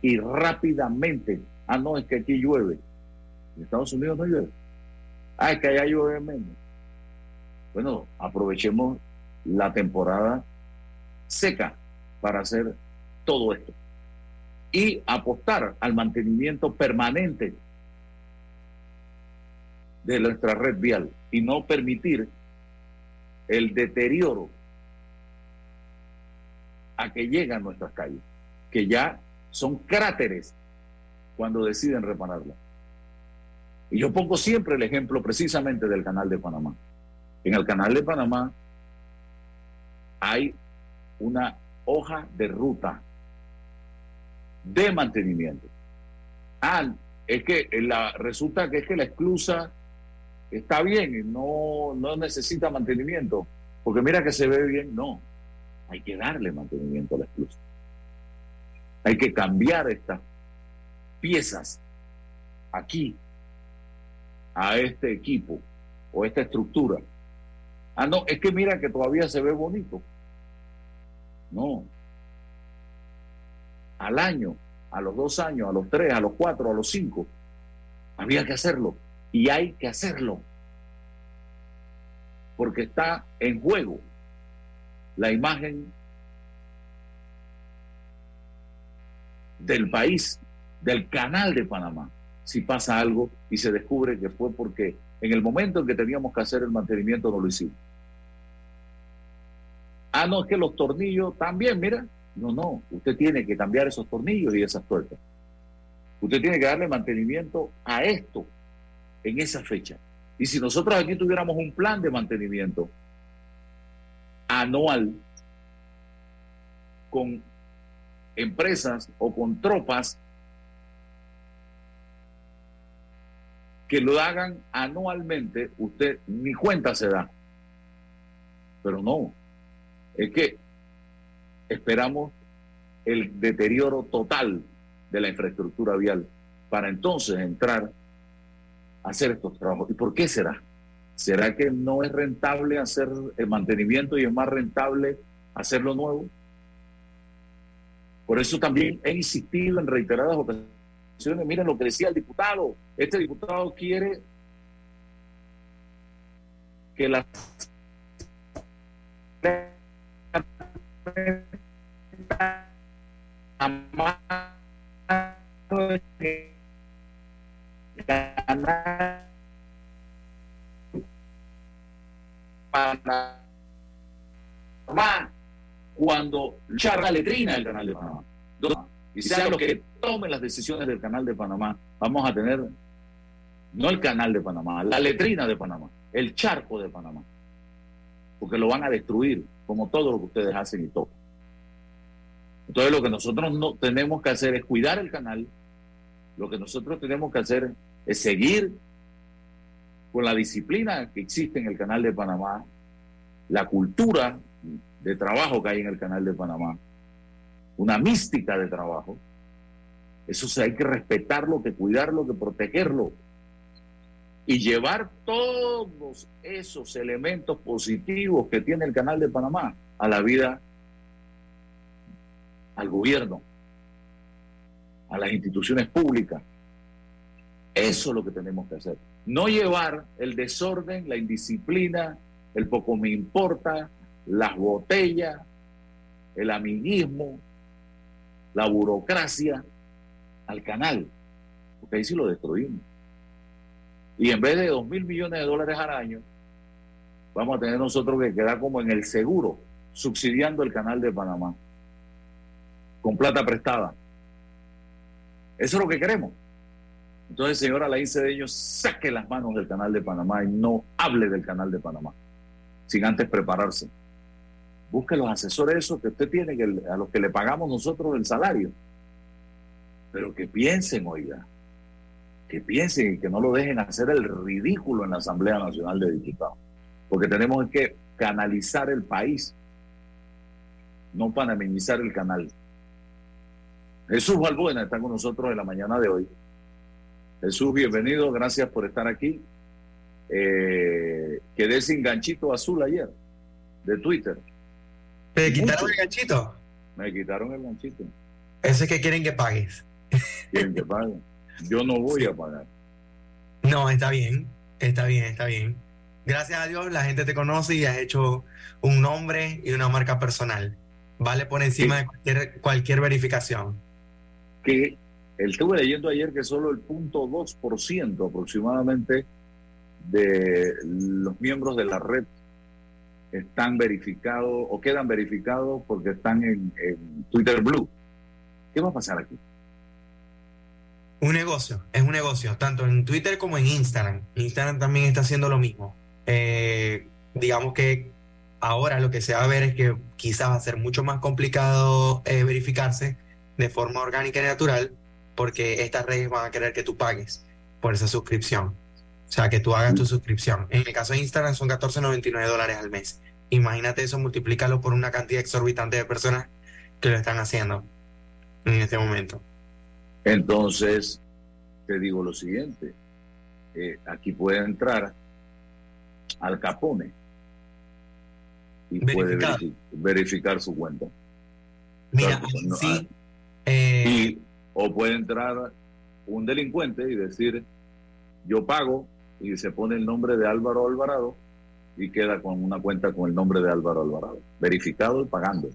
y rápidamente, ah, no, es que aquí llueve, en Estados Unidos no llueve, ah, es que allá llueve menos. Bueno, aprovechemos la temporada seca para hacer todo esto y apostar al mantenimiento permanente de nuestra red vial y no permitir el deterioro a que llegan nuestras calles, que ya son cráteres cuando deciden repararla. Y yo pongo siempre el ejemplo precisamente del canal de Panamá. En el canal de Panamá hay una hoja de ruta de mantenimiento. Ah, es que la, resulta que es que la esclusa está bien no, no necesita mantenimiento, porque mira que se ve bien, no, hay que darle mantenimiento a la esclusa. Hay que cambiar estas piezas aquí a este equipo o esta estructura. Ah, no, es que mira que todavía se ve bonito. No. Al año, a los dos años, a los tres, a los cuatro, a los cinco, había que hacerlo. Y hay que hacerlo. Porque está en juego la imagen del país, del canal de Panamá, si pasa algo y se descubre que fue porque en el momento en que teníamos que hacer el mantenimiento no lo hicimos. Ah, no, es que los tornillos también, mira. No, no, usted tiene que cambiar esos tornillos y esas tuercas. Usted tiene que darle mantenimiento a esto en esa fecha. Y si nosotros aquí tuviéramos un plan de mantenimiento anual con empresas o con tropas que lo hagan anualmente, usted ni cuenta se da. Pero no, es que esperamos el deterioro total de la infraestructura vial para entonces entrar hacer estos trabajos. ¿Y por qué será? ¿Será que no es rentable hacer el mantenimiento y es más rentable hacerlo nuevo? Por eso también he insistido en reiteradas ocasiones. Miren lo que decía el diputado. Este diputado quiere que las cuando charla la letrina del canal de Panamá. Y sea lo que tomen las decisiones del canal de Panamá, vamos a tener no el canal de Panamá, la letrina de Panamá, el charco de Panamá. Porque lo van a destruir, como todo lo que ustedes hacen y todo. Entonces lo que nosotros no tenemos que hacer es cuidar el canal, lo que nosotros tenemos que hacer es seguir con la disciplina que existe en el canal de Panamá, la cultura de trabajo que hay en el canal de Panamá, una mística de trabajo. Eso se hay que respetarlo, que cuidarlo, que protegerlo. Y llevar todos esos elementos positivos que tiene el canal de Panamá a la vida, al gobierno, a las instituciones públicas. Eso es lo que tenemos que hacer. No llevar el desorden, la indisciplina, el poco me importa, las botellas, el amiguismo, la burocracia al canal, porque ahí sí lo destruimos. Y en vez de dos mil millones de dólares al año, vamos a tener nosotros que quedar como en el seguro, subsidiando el canal de Panamá, con plata prestada. Eso es lo que queremos. Entonces, señora Laín Cedeño, saque las manos del canal de Panamá y no hable del canal de Panamá, sin antes prepararse busque los asesores esos que usted tiene, que, a los que le pagamos nosotros el salario. Pero que piensen, oiga, que piensen y que no lo dejen hacer el ridículo en la Asamblea Nacional de Diputados. Porque tenemos que canalizar el país, no panameñizar el canal. Jesús Balbuena está con nosotros en la mañana de hoy. Jesús, bienvenido, gracias por estar aquí. Eh, quedé sin ganchito azul ayer de Twitter. ¿Te quitaron el ganchito? Me quitaron el ganchito. Ese es que quieren que pagues. Quieren que pague. Yo no voy a pagar. No, está bien, está bien, está bien. Gracias a Dios la gente te conoce y has hecho un nombre y una marca personal. Vale por encima de cualquier, cualquier verificación. Que estuve leyendo ayer que solo el punto 2% aproximadamente de los miembros de la red están verificados o quedan verificados porque están en, Twitter Blue. ¿Qué va a pasar aquí? Un negocio, es un negocio, tanto en Twitter como en Instagram. Instagram también está haciendo lo mismo. Eh, digamos que ahora lo que se va a ver es que quizás va a ser mucho más complicado eh, verificarse de forma orgánica y natural porque estas redes van a querer que tú pagues por esa suscripción. O sea, que tú hagas tu suscripción. En el caso de Instagram son 14.99 dólares al mes. Imagínate eso, multiplícalo por una cantidad exorbitante de personas que lo están haciendo en este momento. Entonces, te digo lo siguiente. Eh, aquí puede entrar al Capone y puede verificar su cuenta. Mira, sí. Ah, eh, y, o puede entrar un delincuente y decir, yo pago, y se pone el nombre de Álvaro Alvarado y queda con una cuenta con el nombre de Álvaro Alvarado, verificado y pagando.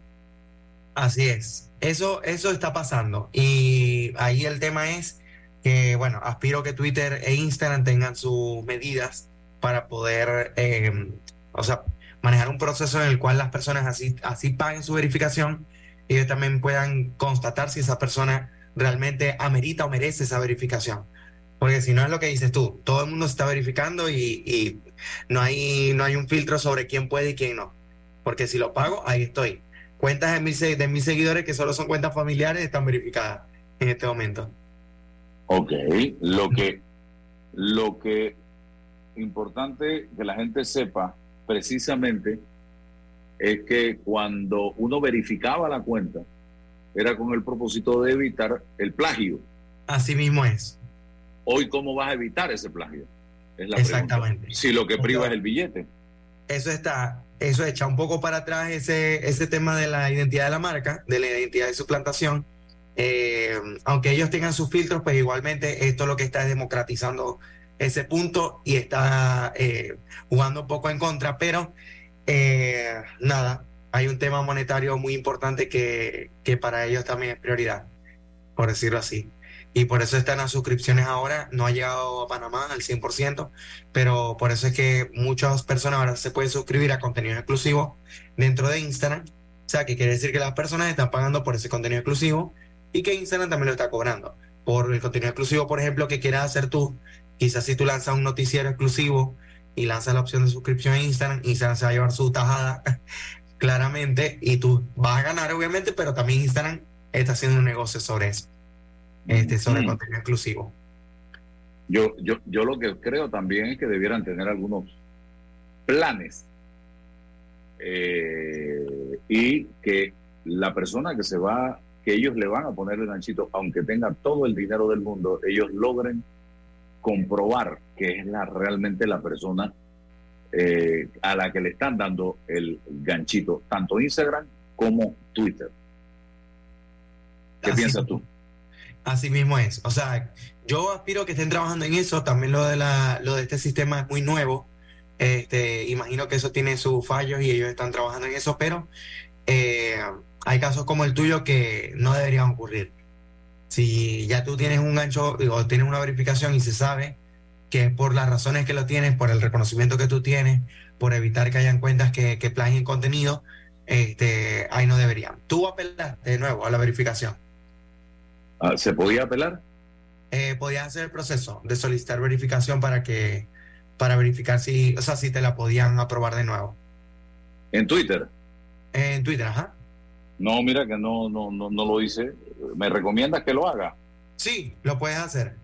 Así es, eso, eso está pasando. Y ahí el tema es que, bueno, aspiro que Twitter e Instagram tengan sus medidas para poder, eh, o sea, manejar un proceso en el cual las personas así, así paguen su verificación y también puedan constatar si esa persona realmente amerita o merece esa verificación. Porque si no es lo que dices tú, todo el mundo se está verificando y, no, hay, no hay un filtro sobre quién puede y quién no. Porque si lo pago, ahí estoy. Cuentas de mis, de mis seguidores que solo son cuentas familiares están verificadas en este momento. Ok, lo que, lo que importante que la gente sepa precisamente es que cuando uno verificaba la cuenta, era con el propósito de evitar el plagio. Así mismo es. Hoy, ¿cómo vas a evitar ese plagio? Es la Exactamente. pregunta. Si lo que priva es el billete. Eso está, eso echa un poco para atrás ese, ese tema de la identidad de la marca, de la identidad de suplantación. Eh, aunque ellos tengan sus filtros, pues igualmente esto lo que está es democratizando ese punto y está eh, jugando un poco en contra, pero eh, nada, hay un tema monetario muy importante que, que para ellos también es prioridad, por decirlo así. Y por eso están las suscripciones ahora, no ha llegado a Panamá al 100%, pero por eso es que muchas personas ahora se pueden suscribir a contenido exclusivo dentro de Instagram. O sea, que quiere decir que las personas están pagando por ese contenido exclusivo y que Instagram también lo está cobrando. Por el contenido exclusivo, por ejemplo, que quieras hacer tú, quizás si tú lanzas un noticiero exclusivo y lanzas la opción de suscripción en Instagram, Instagram se va a llevar su tajada claramente y tú vas a ganar, obviamente, pero también Instagram está haciendo un negocio sobre eso, este, sobre Mm. contenido exclusivo. Yo, yo, yo lo que creo también es que debieran tener algunos planes eh, y que la persona que se va, que ellos le van a poner el ganchito, aunque tenga todo el dinero del mundo, ellos logren comprobar que es la, realmente la persona eh, a la que le están dando el ganchito, tanto Instagram como Twitter. ¿Qué Así piensas tú? Así mismo es. O sea, yo aspiro que estén trabajando en eso. También lo de la, lo de este sistema es muy nuevo. Este, imagino que eso tiene sus fallos y ellos están trabajando en eso, pero eh, hay casos como el tuyo que no deberían ocurrir. Si ya tú tienes un gancho o tienes una verificación y se sabe que por las razones que lo tienes, por el reconocimiento que tú tienes, por evitar que hayan cuentas que, que plagien contenido, este, ahí no deberían. Tú apelaste de nuevo a la verificación. Ah, ¿Se podía apelar? eh, podías hacer el proceso de solicitar verificación para que para verificar si, o sea, si te la podían aprobar de nuevo. En Twitter. En Twitter, ajá. No, mira que no, no, no, no lo hice. ¿Me recomiendas que lo haga? Sí, lo puedes hacer.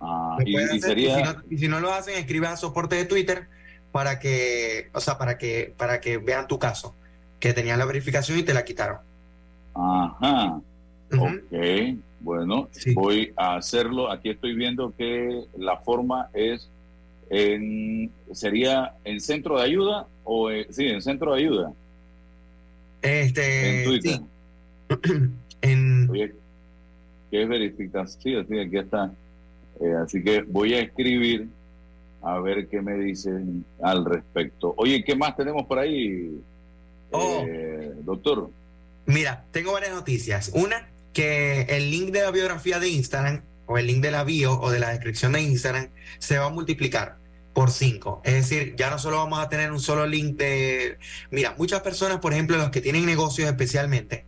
Ah, y, puedes y hacer, sería... y si no, y si no lo hacen, escribe a soporte de Twitter para que, o sea, para que, para que vean tu caso, que tenían la verificación y te la quitaron. Ajá. Ok, bueno, voy a hacerlo. Aquí estoy viendo que la forma es en, sería en centro de ayuda o eh, sí, en centro de ayuda. Este, en Twitter. en... Oye, ¿qué es verificación? Sí, sí, aquí está. Eh, así que voy a escribir a ver qué me dicen al respecto. Oye, ¿qué más tenemos por ahí, Oh. eh, doctor? Mira, tengo varias noticias. Una, que el link de la biografía de Instagram o el link de la bio o de la descripción de Instagram se va a multiplicar por 5. Es decir, ya no solo vamos a tener un solo link de... Mira, muchas personas, por ejemplo, los que tienen negocios especialmente,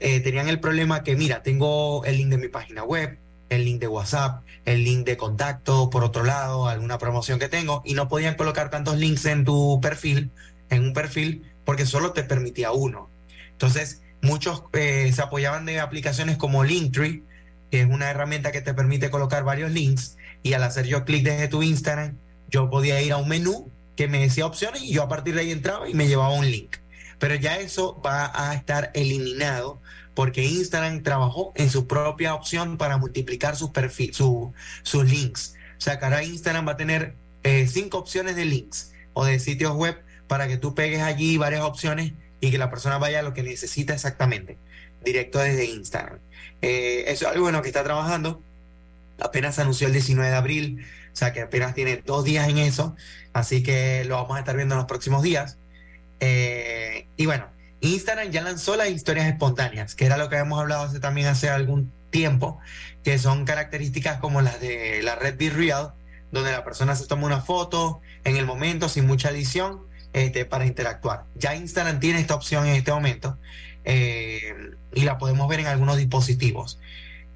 eh, tenían el problema que, mira, tengo el link de mi página web, el link de WhatsApp, el link de contacto, por otro lado, alguna promoción que tengo, y no podían colocar tantos links en tu perfil, en un perfil, porque solo te permitía uno. Entonces, muchos eh, se apoyaban de aplicaciones como Linktree, que es una herramienta que te permite colocar varios links, y al hacer yo clic desde tu Instagram, yo podía ir a un menú que me decía opciones y yo a partir de ahí entraba y me llevaba un link. Pero ya eso va a estar eliminado porque Instagram trabajó en su propia opción para multiplicar sus links. O sea, que ahora Instagram va a tener eh, cinco opciones de links o de sitios web para que tú pegues allí varias opciones y que la persona vaya a lo que necesita exactamente, directo desde Instagram. Eh, eso es algo bueno que está trabajando. Apenas anunció el 19 de abril, o sea que apenas tiene dos días en eso, así que lo vamos a estar viendo en los próximos días. Eh, y bueno, Instagram ya lanzó las historias espontáneas, que era lo que habíamos hablado hace, también hace algún tiempo, que son características como las de la red Be Real, donde la persona se toma una foto en el momento sin mucha edición, este, para interactuar. Ya Instagram tiene esta opción en este momento eh, y la podemos ver en algunos dispositivos.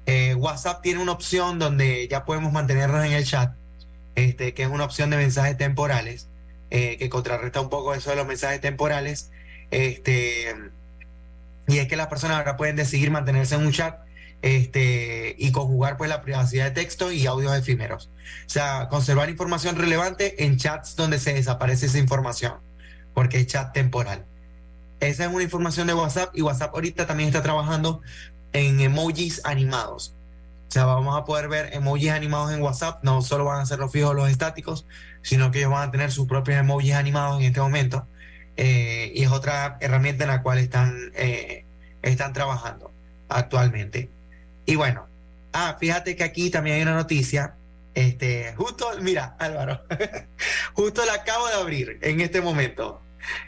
Eh, WhatsApp tiene una opción donde ya podemos mantenernos en el chat, este, que es una opción de mensajes temporales, eh, que contrarresta un poco eso de los mensajes temporales. Este, y es que las personas ahora pueden decidir mantenerse en un chat este, y conjugar pues la privacidad de texto y audios efímeros. O sea, conservar información relevante en chats donde se desaparece esa información, porque es chat temporal. Esa es una información de WhatsApp y WhatsApp ahorita también está trabajando en emojis animados. O sea, vamos a poder ver emojis animados en WhatsApp, no solo van a ser los fijos, los estáticos, sino que ellos van a tener sus propios emojis animados en este momento. Eh, y es otra herramienta en la cual están, eh, están trabajando actualmente. Y bueno, ah, fíjate que aquí también hay una noticia. Este, justo, mira, Álvaro, justo la acabo de abrir en este momento.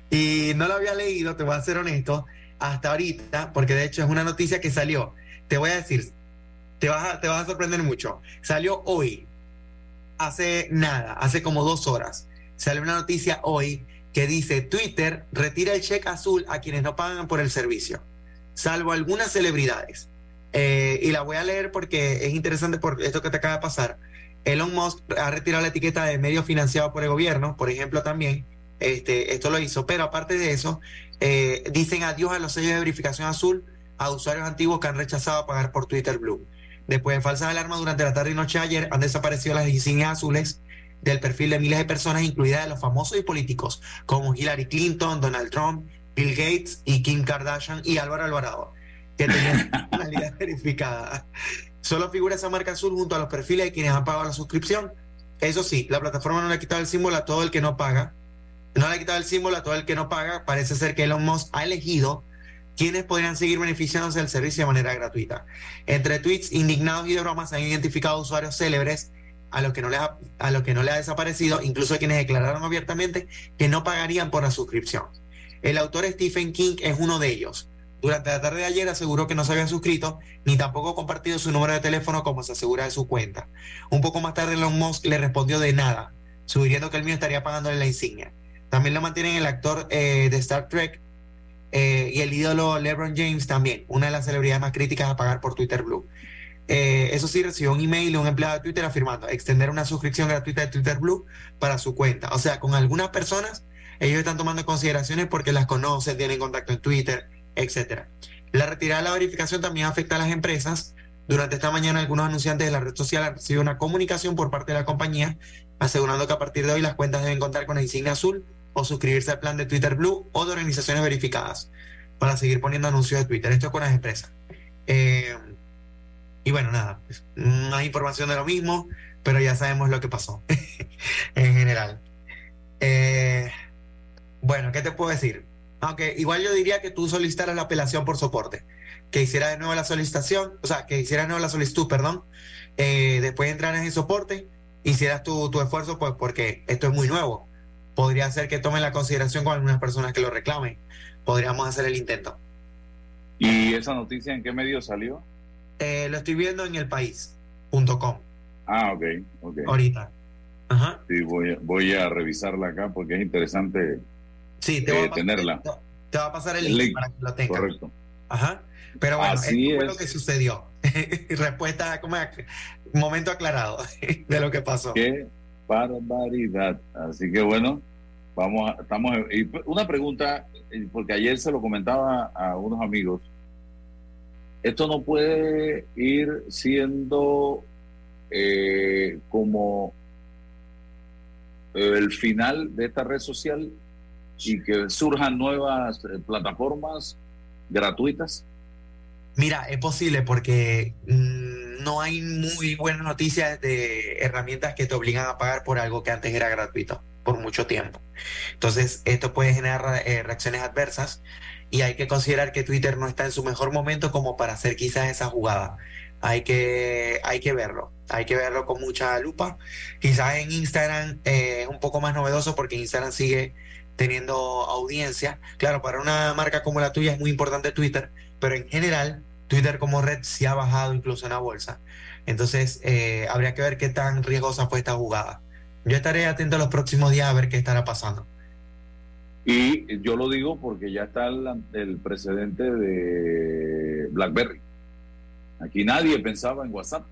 Y no la había leído, te voy a ser honesto, hasta ahorita, porque de hecho es una noticia que salió. Te voy a decir, te vas te vas a sorprender mucho. Salió hoy, hace nada, hace como dos horas. Salió una noticia hoy que dice Twitter retira el cheque azul a quienes no pagan por el servicio, salvo algunas celebridades. Eh, y la voy a leer porque es interesante por esto que te acaba de pasar. Elon Musk ha retirado la etiqueta de medio financiado por el gobierno, por ejemplo, también. Este, esto lo hizo, pero aparte de eso, eh, dicen adiós a los sellos de verificación azul a usuarios antiguos que han rechazado pagar por Twitter Blue. Después de falsas alarmas durante la tarde y noche de ayer, han desaparecido las insignias azules del perfil de miles de personas, incluidas de los famosos y políticos como Hillary Clinton, Donald Trump, Bill Gates y Kim Kardashian y Álvaro Alvarado que tenían personalidad verificada. Solo figura esa marca azul junto a los perfiles de quienes han pagado la suscripción. Eso sí, la plataforma no le ha quitado el símbolo a todo el que no paga. No le ha quitado el símbolo a todo el que no paga. Parece ser que Elon Musk ha elegido quienes podrían seguir beneficiándose del servicio de manera gratuita. Entre tweets indignados y de bromas se han identificado usuarios célebres a los que no le ha, a lo que no le ha desaparecido, incluso quienes declararon abiertamente que no pagarían por la suscripción. El autor Stephen King es uno de ellos. Durante la tarde de ayer aseguró que no se había suscrito ni tampoco compartido su número de teléfono como se asegura de su cuenta. Un poco más tarde Elon Musk le respondió de nada, sugiriendo que el mío estaría pagándole la insignia. También lo mantienen el actor eh, de Star Trek eh, y el ídolo LeBron James también, una de las celebridades más críticas a pagar por Twitter Blue. Eh, eso sí, recibió un email de un empleado de Twitter afirmando extender una suscripción gratuita de Twitter Blue para su cuenta. O sea, con algunas personas, ellos están tomando consideraciones porque las conocen, tienen contacto en Twitter, etcétera. La retirada de la verificación también afecta a las empresas. Durante esta mañana, algunos anunciantes de la red social han recibido una comunicación por parte de la compañía asegurando que a partir de hoy las cuentas deben contar con la insignia azul o suscribirse al plan de Twitter Blue o de organizaciones verificadas para seguir poniendo anuncios de Twitter. Esto es con las empresas. Eh, y bueno, nada, más información de lo mismo, pero ya sabemos lo que pasó en general. Eh, bueno, ¿qué te puedo decir? Aunque igual yo diría que tú solicitaras la apelación por soporte, que hiciera de nuevo la solicitación, o sea, que hiciera de nuevo la solicitud, perdón, eh, después entrar en soporte, hicieras tu, tu esfuerzo, pues porque esto es muy nuevo. Podría ser que tomen la consideración con algunas personas que lo reclamen. Podríamos hacer el intento. ¿Y esa noticia en qué medio salió? Eh, lo estoy viendo en el país.com. Ah, ok, ok. Ahorita. Ajá. Sí, voy a, voy a revisarla acá porque es interesante Sí, te, eh, voy a pasar, tenerla. te va a pasar el link, para que lo tengas. Correcto. Ajá. Pero bueno, Así esto fue es. lo que sucedió. Respuesta, como momento aclarado de lo que pasó. Qué barbaridad. Así que bueno, vamos a, estamos y una pregunta eh, porque ayer se lo comentaba a unos amigos. Esto no puede ir siendo eh, como el final de esta red social y que surjan nuevas eh, plataformas gratuitas. Mira, es posible porque mm, no hay muy buenas noticias de herramientas que te obligan a pagar por algo que antes era gratuito por mucho tiempo. Entonces, esto puede generar eh, reacciones adversas y hay que considerar que Twitter no está en su mejor momento como para hacer quizás esa jugada. Hay que, hay que verlo, hay que verlo con mucha lupa. Quizás en Instagram eh, es un poco más novedoso porque Instagram sigue teniendo audiencia. Claro, para una marca como la tuya es muy importante Twitter, pero en general Twitter como red sí ha bajado incluso en la bolsa. Entonces, eh, habría que ver qué tan riesgosa fue esta jugada. Yo estaré atento los próximos días a ver qué estará pasando. Y yo lo digo porque ya está el, el precedente de BlackBerry. Aquí nadie pensaba en WhatsApp.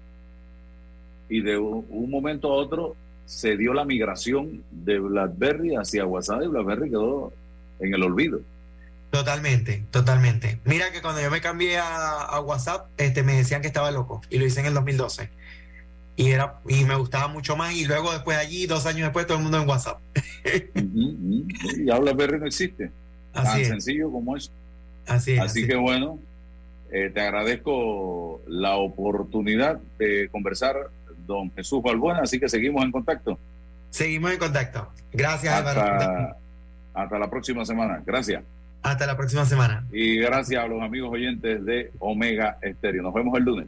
Y de un, un momento a otro se dio la migración de BlackBerry hacia WhatsApp y BlackBerry quedó en el olvido. Totalmente, totalmente. Mira que cuando yo me cambié a, a WhatsApp, este, me decían que estaba loco y lo hice en el 2012. Y, era, y me gustaba mucho más y luego después de allí, dos años después, todo el mundo en WhatsApp. Y ya BlackBerry no existe. Así Tan es. sencillo como eso. Así es. Así así que es. bueno, eh, te agradezco la oportunidad de conversar, don Jesús Balbuena, así que seguimos en contacto. Seguimos en contacto. Gracias. Hasta, hasta la próxima semana. Gracias. Hasta la próxima semana. Y gracias a los amigos oyentes de Omega Estéreo. Nos vemos el lunes.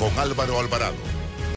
con Álvaro Alvarado